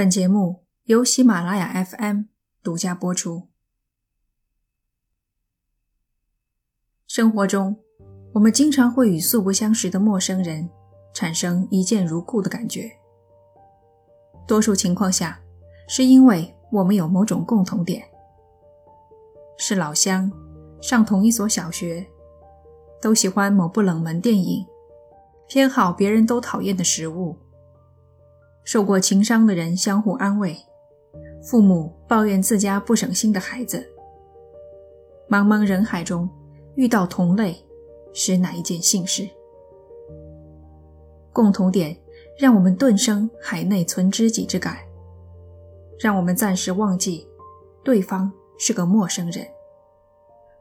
本节目由喜马拉雅 FM 独家播出。生活中，我们经常会与素不相识的陌生人产生一见如故的感觉。多数情况下，是因为我们有某种共同点：是老乡，上同一所小学，都喜欢某部冷门电影，偏好别人都讨厌的食物。受过情伤的人相互安慰，父母抱怨自家不省心的孩子。茫茫人海中遇到同类，是哪一件幸事？共同点让我们顿生海内存知己之感，让我们暂时忘记对方是个陌生人，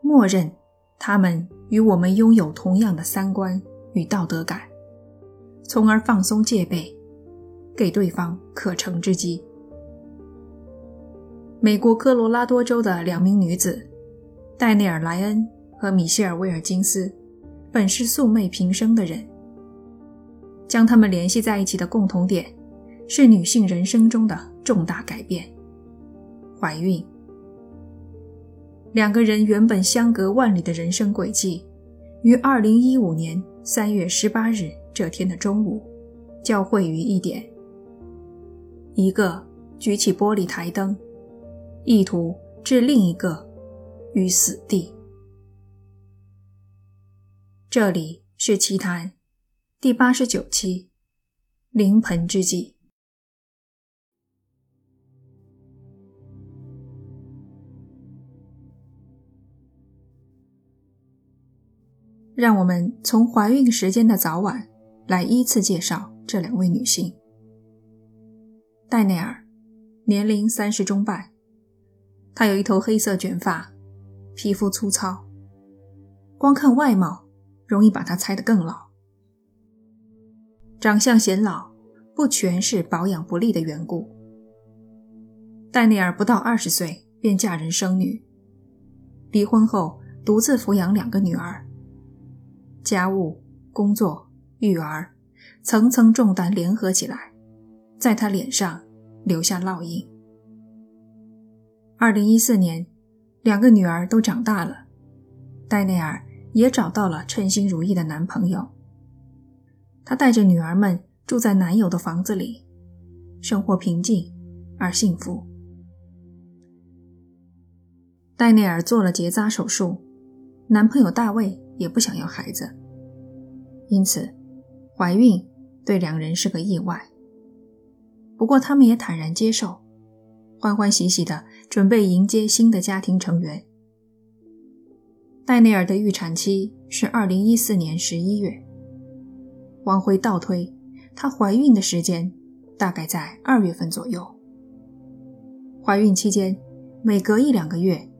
默认他们与我们拥有同样的三观与道德感，从而放松戒备。给对方可乘之机。美国科罗拉多州的两名女子戴内尔·莱恩和米歇尔·威尔金斯，本是素昧平生的人。将他们联系在一起的共同点，是女性人生中的重大改变——怀孕。两个人原本相隔万里的人生轨迹，于2015年3月18日这天的中午，交汇于一点。一个举起玻璃台灯，意图置另一个于死地。这里是奇谈第八十九期，临盆之际，让我们从怀孕时间的早晚来依次介绍这两位女性。戴内尔，年龄三十中半，她有一头黑色卷发，皮肤粗糙，光看外貌容易把她猜得更老。长相显老，不全是保养不力的缘故。戴内尔不到二十岁便嫁人生女，离婚后独自抚养两个女儿，家务、工作、育儿，层层重担联合起来。在他脸上留下烙印。二零一四年，两个女儿都长大了，戴内尔也找到了称心如意的男朋友。她带着女儿们住在男友的房子里，生活平静而幸福。戴内尔做了结扎手术，男朋友大卫也不想要孩子，因此怀孕对两人是个意外。不过，他们也坦然接受，欢欢喜喜地准备迎接新的家庭成员。戴内尔的预产期是二零一四年十一月。往回倒推，她怀孕的时间大概在二月份左右。怀孕期间，每隔一两个月，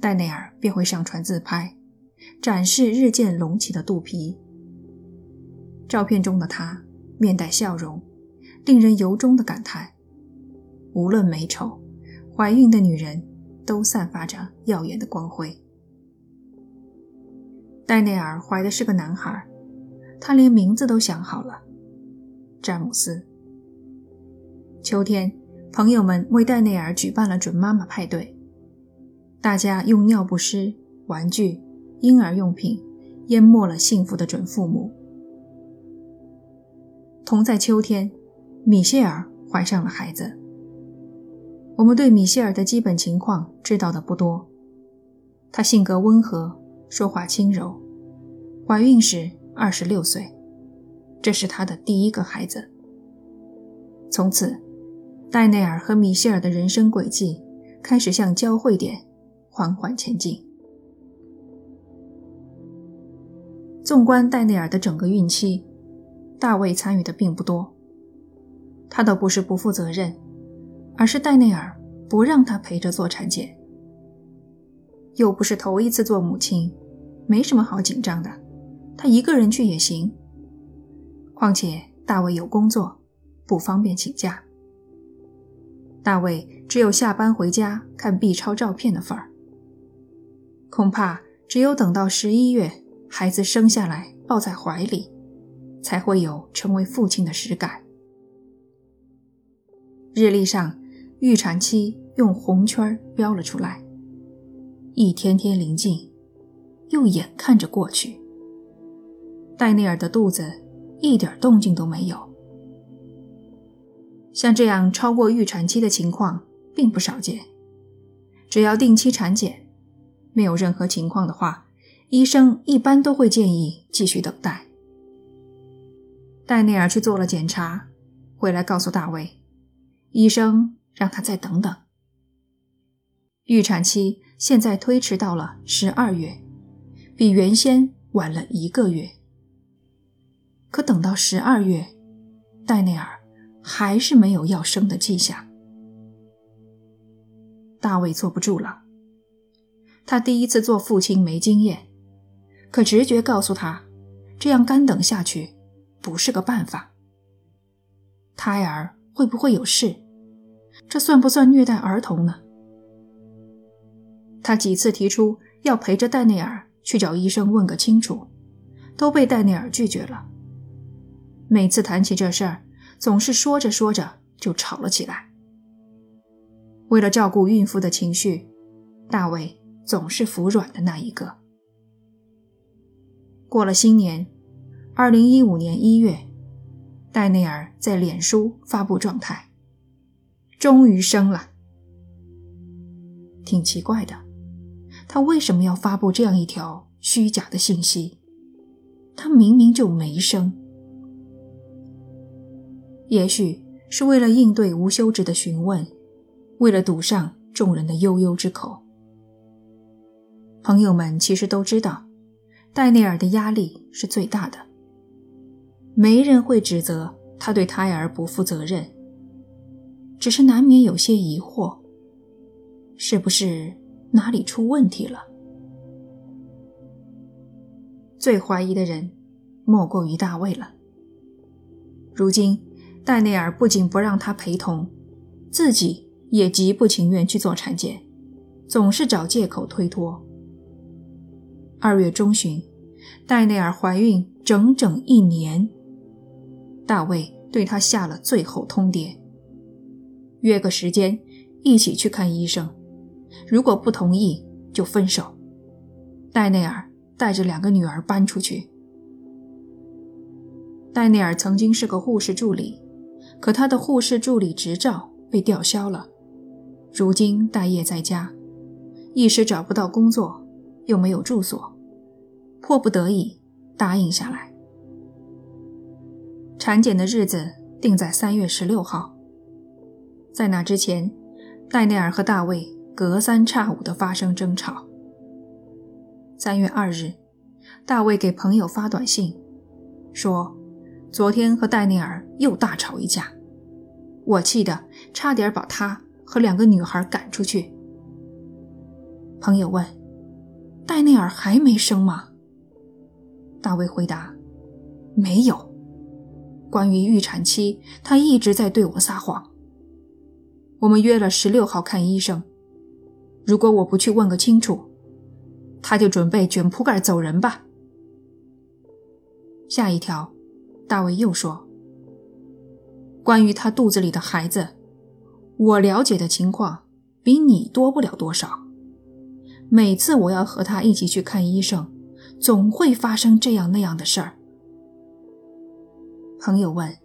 戴内尔便会上传自拍，展示日渐隆起的肚皮。照片中的她面带笑容。令人由衷的感叹：无论美丑，怀孕的女人都散发着耀眼的光辉。戴内尔怀的是个男孩，他连名字都想好了——詹姆斯。秋天，朋友们为戴内尔举办了准妈妈派对，大家用尿不湿、玩具、婴儿用品淹没了幸福的准父母。同在秋天。米歇尔怀上了孩子。我们对米歇尔的基本情况知道的不多。她性格温和，说话轻柔，怀孕时二十六岁，这是她的第一个孩子。从此，戴内尔和米歇尔的人生轨迹开始向交汇点缓缓前进。纵观戴内尔的整个孕期，大卫参与的并不多。他倒不是不负责任，而是戴内尔不让他陪着做产检。又不是头一次做母亲，没什么好紧张的，他一个人去也行。况且大卫有工作，不方便请假。大卫只有下班回家看 B 超照片的份儿。恐怕只有等到十一月，孩子生下来抱在怀里，才会有成为父亲的实感。日历上预产期用红圈标了出来。一天天临近，又眼看着过去，戴内尔的肚子一点动静都没有。像这样超过预产期的情况并不少见，只要定期产检，没有任何情况的话，医生一般都会建议继续等待。戴内尔去做了检查，回来告诉大卫，医生让他再等等。预产期现在推迟到了十二月，比原先晚了一个月。可等到十二月，戴内尔。还是没有要生的迹象，大卫坐不住了。他第一次做父亲没经验，可直觉告诉他，这样干等下去不是个办法。胎儿会不会有事？这算不算虐待儿童呢？他几次提出要陪着戴内尔去找医生问个清楚，都被戴内尔拒绝了。每次谈起这事儿。总是说着说着就吵了起来。为了照顾孕妇的情绪，大卫总是服软的那一个。过了新年，二零一五年一月，戴内尔在脸书发布状态：“终于生了。”挺奇怪的，他为什么要发布这样一条虚假的信息？他明明就没生。也许是为了应对无休止的询问，为了堵上众人的悠悠之口。朋友们其实都知道，戴内尔的压力是最大的。没人会指责他对胎儿不负责任，只是难免有些疑惑：是不是哪里出问题了？最怀疑的人莫过于大卫了。如今。戴内尔不仅不让他陪同，自己也极不情愿去做产检，总是找借口推脱。二月中旬，戴内尔怀孕整整一年，大卫对他下了最后通牒：约个时间一起去看医生，如果不同意就分手。戴内尔带着两个女儿搬出去。戴内尔曾经是个护士助理。可他的护士助理执照被吊销了，如今待业在家，一时找不到工作，又没有住所，迫不得已答应下来。产检的日子定在三月十六号，在那之前，戴内尔和大卫隔三差五地发生争吵。三月二日，大卫给朋友发短信，说。昨天和戴内尔又大吵一架，我气得差点把他和两个女孩赶出去。朋友问：“戴内尔还没生吗？”大卫回答：“没有。关于预产期，他一直在对我撒谎。我们约了十六号看医生，如果我不去问个清楚，他就准备卷铺盖走人吧。”下一条。大卫又说：“关于他肚子里的孩子，我了解的情况比你多不了多少。每次我要和他一起去看医生，总会发生这样那样的事儿。”朋友问：“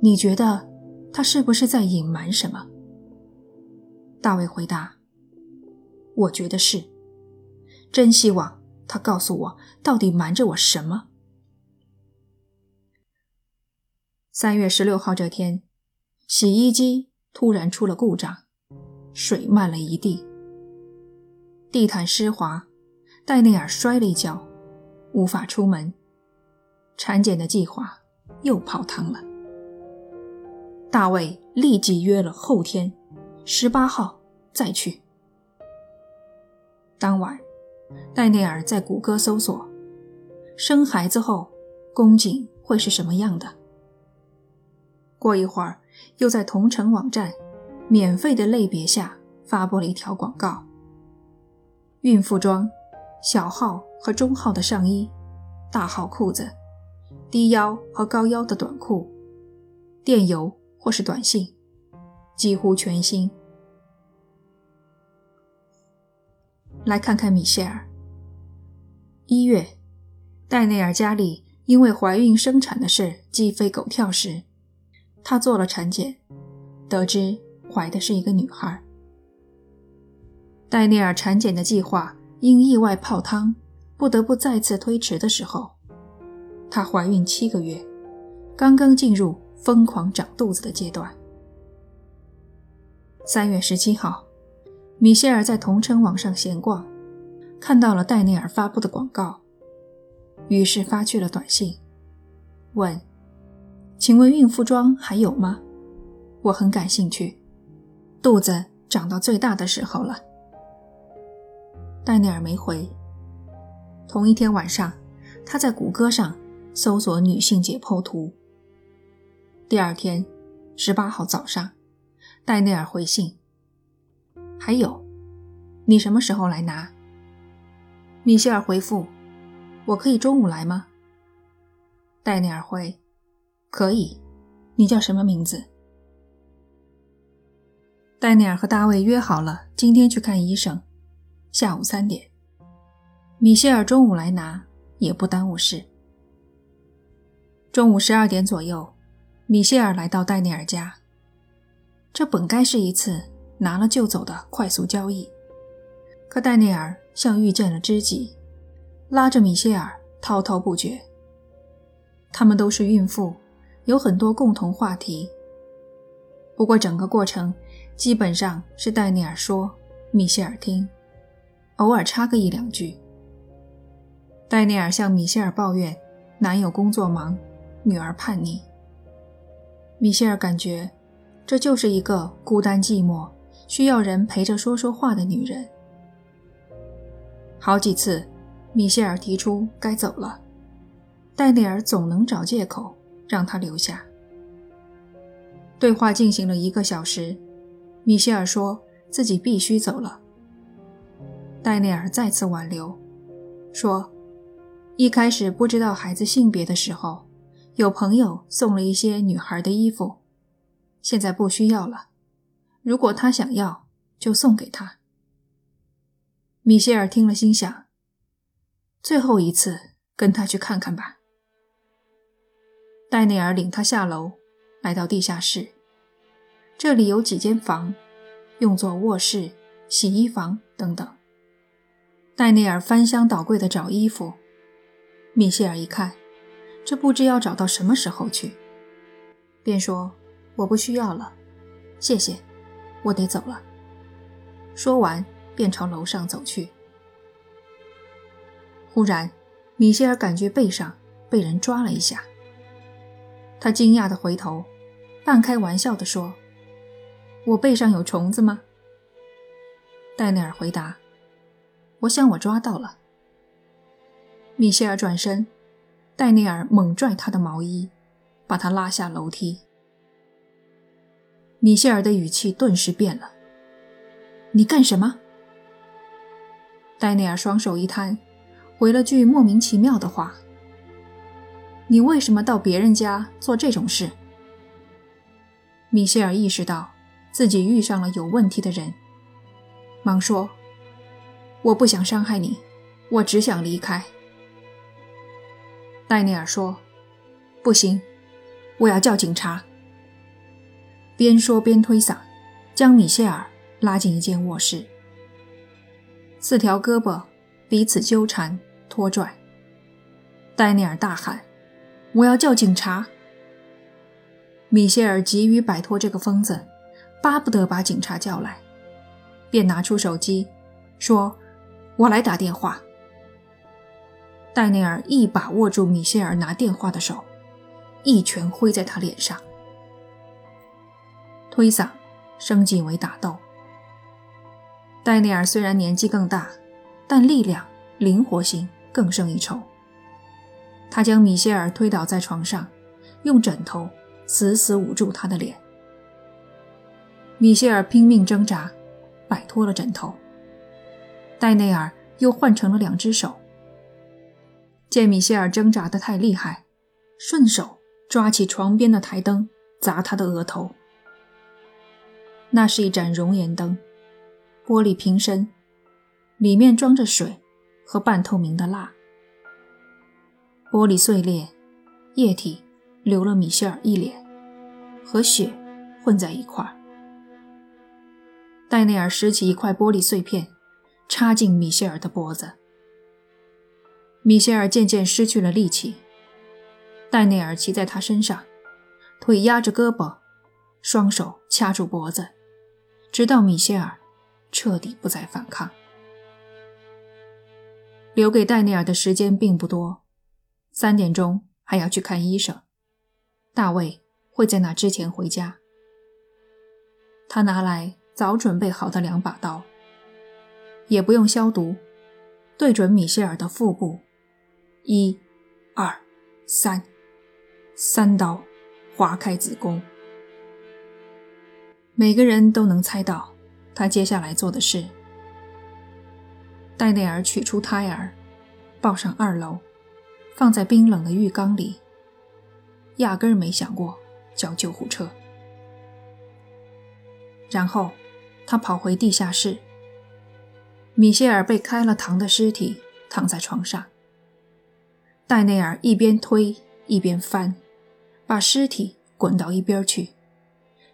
你觉得他是不是在隐瞒什么？”大卫回答：“我觉得是，真希望他告诉我到底瞒着我什么。”三月十六号这天，洗衣机突然出了故障，水漫了一地，地毯湿滑，戴内尔摔了一跤，无法出门，产检的计划又泡汤了。大卫立即约了后天，十八号再去。当晚，戴内尔在谷歌搜索，生孩子后宫颈会是什么样的。过一会儿，又在同城网站免费的类别下发布了一条广告：孕妇装、小号和中号的上衣、大号裤子、低腰和高腰的短裤、电邮或是短信，几乎全新。来看看米歇尔。一月，戴内尔家里因为怀孕生产的事鸡飞狗跳时，她做了产检，得知怀的是一个女孩。戴内尔产检的计划因意外泡汤，不得不再次推迟的时候，她怀孕七个月，刚刚进入疯狂长肚子的阶段。三月十七号。米歇尔在同城网上闲逛，看到了戴内尔发布的广告，于是发去了短信，问：“请问孕妇装还有吗？我很感兴趣，肚子长到最大的时候了。”戴内尔没回。同一天晚上，他在谷歌上搜索女性解剖图。第二天，十八号早上，戴内尔回信。还有，你什么时候来拿？米歇尔回复：“我可以中午来吗？”戴内尔回：“可以。”你叫什么名字？戴内尔和大卫约好了今天去看医生，下午三点。米歇尔中午来拿也不耽误事。中午十二点左右，米歇尔来到戴内尔家。这本该是一次。拿了就走的快速交易，可戴内尔像遇见了知己，拉着米歇尔滔滔不绝。他们都是孕妇，有很多共同话题。不过整个过程基本上是戴内尔说，米歇尔听，偶尔插个一两句。戴内尔向米歇尔抱怨男友工作忙，女儿叛逆。米歇尔感觉这就是一个孤单寂寞。需要人陪着说说话的女人。好几次，米歇尔提出该走了，戴内尔总能找借口让他留下。对话进行了一个小时，米歇尔说自己必须走了。戴内尔再次挽留，说一开始不知道孩子性别的时候，有朋友送了一些女孩的衣服，现在不需要了。如果他想要，就送给他。米歇尔听了，心想：“最后一次跟他去看看吧。”戴内尔领他下楼，来到地下室。这里有几间房，用作卧室、洗衣房等等。戴内尔翻箱倒柜的找衣服，米歇尔一看，这不知要找到什么时候去，便说：“我不需要了，谢谢。”我得走了。说完，便朝楼上走去。忽然，米歇尔感觉背上被人抓了一下。他惊讶地回头，半开玩笑地说：“我背上有虫子吗？”戴内尔回答：“我想我抓到了。”米歇尔转身，戴内尔猛拽他的毛衣，把他拉下楼梯。米歇尔的语气顿时变了。“你干什么？”戴内尔双手一摊，回了句莫名其妙的话：“你为什么到别人家做这种事？”米歇尔意识到自己遇上了有问题的人，忙说：“我不想伤害你，我只想离开。”戴内尔说：“不行，我要叫警察。”边说边推搡，将米歇尔拉进一间卧室。四条胳膊彼此纠缠拖拽。戴内尔大喊：“我要叫警察！”米歇尔急于摆脱这个疯子，巴不得把警察叫来，便拿出手机，说：“我来打电话。”戴内尔一把握住米歇尔拿电话的手，一拳挥在他脸上。推搡升级为打斗。戴内尔虽然年纪更大，但力量、灵活性更胜一筹。他将米歇尔推倒在床上，用枕头死死捂住他的脸。米歇尔拼命挣扎，摆脱了枕头。戴内尔又换成了两只手。见米歇尔挣扎得太厉害，顺手抓起床边的台灯砸他的额头。那是一盏熔岩灯，玻璃瓶身，里面装着水和半透明的蜡。玻璃碎裂，液体流了米歇尔一脸，和血混在一块儿。戴内尔拾起一块玻璃碎片，插进米歇尔的脖子。米歇尔渐渐失去了力气，戴内尔骑在他身上，腿压着胳膊，双手掐住脖子，直到米歇尔彻底不再反抗。留给戴内尔的时间并不多，三点钟还要去看医生。大卫会在那之前回家。他拿来早准备好的两把刀，也不用消毒，对准米歇尔的腹部。一、二、三，三刀划开子宫。每个人都能猜到他接下来做的事。戴内尔取出胎儿，抱上二楼，放在冰冷的浴缸里，压根儿没想过叫救护车。然后他跑回地下室，米歇尔被开了膛的尸体躺在床上。戴内尔一边推一边翻，把尸体滚到一边去，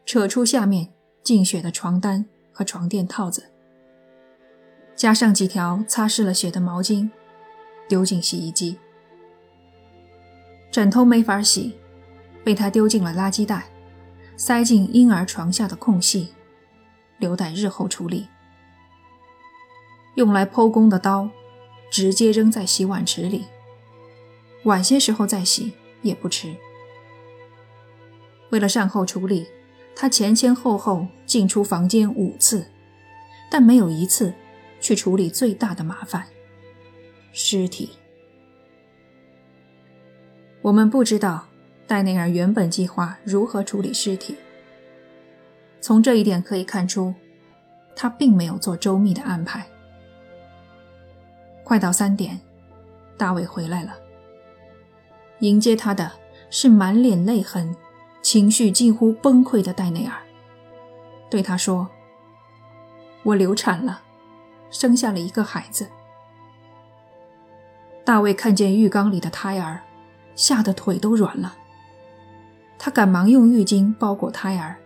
扯出下面浸血的床单和床垫套子，加上几条擦拭了血的毛巾，丢进洗衣机。枕头没法洗，被他丢进了垃圾袋，塞进婴儿床下的空隙，留待日后处理。用来剖宫的刀，直接扔在洗碗池里。晚些时候再洗也不迟。为了善后处理，他前前后后进出房间五次，但没有一次去处理最大的麻烦——尸体。我们不知道戴内尔原本计划如何处理尸体。从这一点可以看出，他并没有做周密的安排。快到三点，大卫回来了。迎接他的是满脸泪痕、情绪近乎崩溃的戴内尔，对他说：“我流产了，生下了一个孩子。”大卫看见浴缸里的胎儿，吓得腿都软了。他赶忙用浴巾包裹胎儿，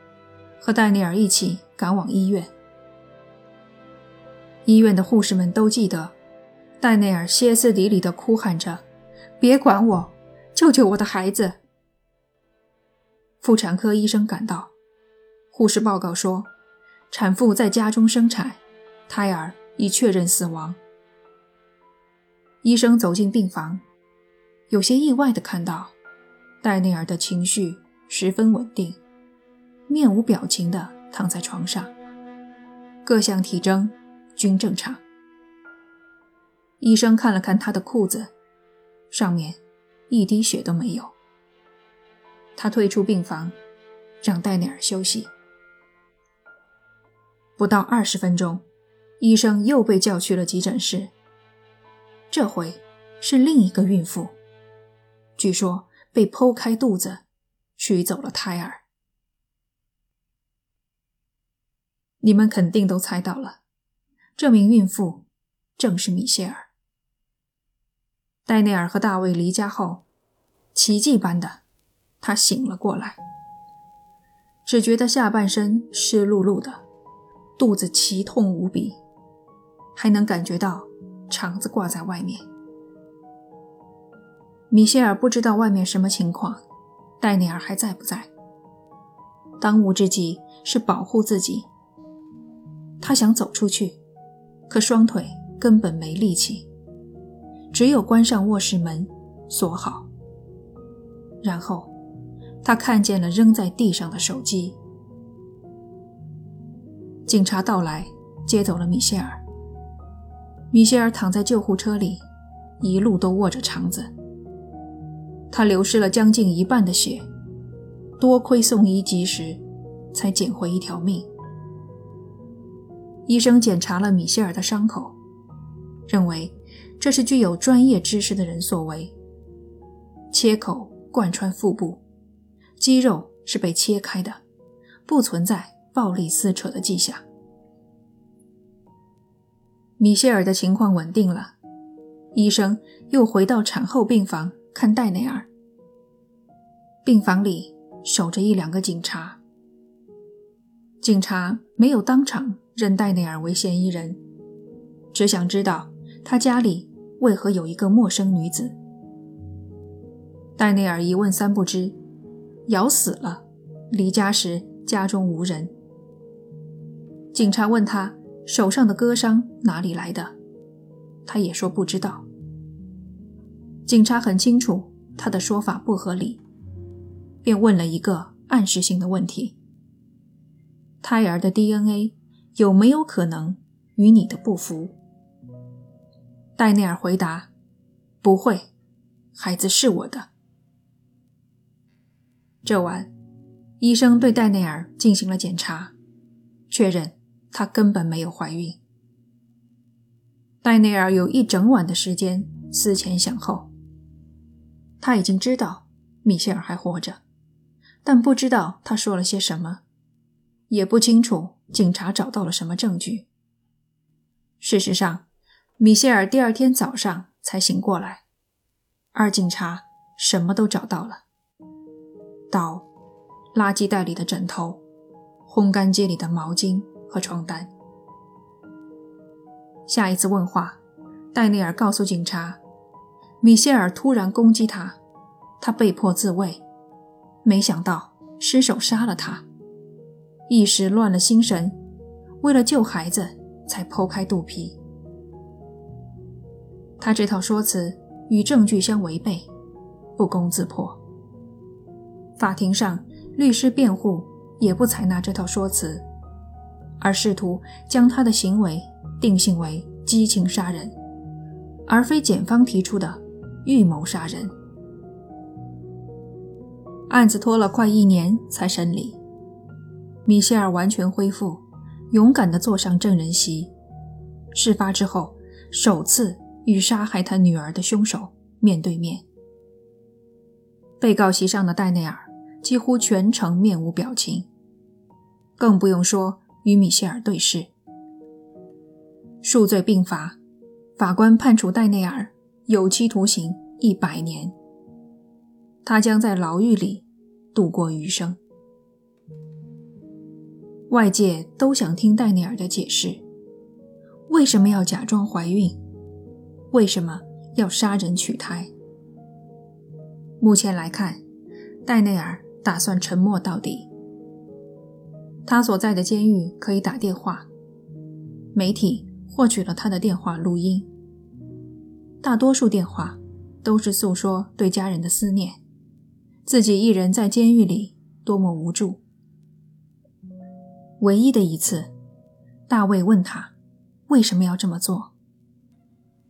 和戴内尔一起赶往医院。医院的护士们都记得，戴内尔歇斯底里地哭喊着：“别管我！”救救我的孩子！妇产科医生赶到，护士报告说，产妇在家中生产，胎儿已确认死亡。医生走进病房，有些意外地看到，戴内尔的情绪十分稳定，面无表情地躺在床上，各项体征均正常。医生看了看他的裤子，上面。一滴血都没有。他退出病房，让戴内尔休息。不到二十分钟，医生又被叫去了急诊室。这回是另一个孕妇，据说被剖开肚子，取走了胎儿。你们肯定都猜到了，这名孕妇正是米歇尔。戴内尔和大卫离家后，奇迹般的，他醒了过来，只觉得下半身湿漉漉的，肚子奇痛无比，还能感觉到肠子挂在外面。米歇尔不知道外面什么情况，戴内尔还在不在？当务之急是保护自己。他想走出去，可双腿根本没力气。只有关上卧室门，锁好。然后，他看见了扔在地上的手机。警察到来，接走了米歇尔。米歇尔躺在救护车里，一路都握着肠子。他流失了将近一半的血，多亏送医及时，才捡回一条命。医生检查了米歇尔的伤口，认为。这是具有专业知识的人所为。切口贯穿腹部，肌肉是被切开的，不存在暴力撕扯的迹象。米歇尔的情况稳定了，医生又回到产后病房看戴内尔。病房里守着一两个警察，警察没有当场认戴内尔为嫌疑人，只想知道他家里为何有一个陌生女子。戴内尔一问三不知，咬死了，离家时家中无人。警察问他。手上的割伤哪里来的？他也说不知道。警察很清楚他的说法不合理，便问了一个暗示性的问题：胎儿的 DNA 有没有可能与你的不符？戴内尔回答：“不会，孩子是我的。”这晚，医生对戴内尔进行了检查，确认。她根本没有怀孕。戴内尔有一整晚的时间思前想后。他已经知道米歇尔还活着，但不知道他说了些什么，也不清楚警察找到了什么证据。事实上，米歇尔第二天早上才醒过来，而警察什么都找到了：刀、垃圾袋里的枕头、烘干机里的毛巾。和床单。下一次问话，戴内尔告诉警察，米歇尔突然攻击他，他被迫自卫，没想到失手杀了他，一时乱了心神，为了救孩子才剖开肚皮。他这套说辞与证据相违背，不攻自破。法庭上，律师辩护也不采纳这套说辞。而试图将他的行为定性为激情杀人，而非检方提出的预谋杀人。案子拖了快一年才审理，米歇尔完全恢复，勇敢地坐上证人席。事发之后，首次与杀害他女儿的凶手面对面。被告席上的戴内尔几乎全程面无表情，更不用说。与米歇尔对视，数罪并罚，法官判处戴内尔有期徒刑一百年，他将在牢狱里度过余生。外界都想听戴内尔的解释：为什么要假装怀孕？为什么要杀人取胎？目前来看，戴内尔打算沉默到底。他所在的监狱可以打电话，媒体获取了他的电话录音。大多数电话都是诉说对家人的思念，自己一人在监狱里多么无助。唯一的一次，大卫问他为什么要这么做，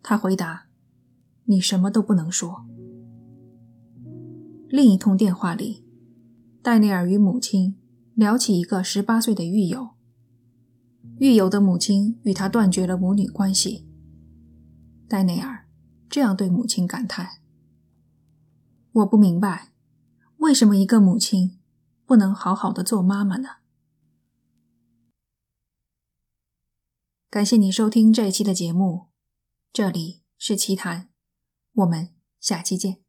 他回答：“你什么都不能说。”另一通电话里，戴内尔与母亲。聊起一个十八岁的狱友，狱友的母亲与他断绝了母女关系。戴内尔这样对母亲感叹：“我不明白，为什么一个母亲不能好好的做妈妈呢？”感谢你收听这一期的节目，这里是奇谈，我们下期见。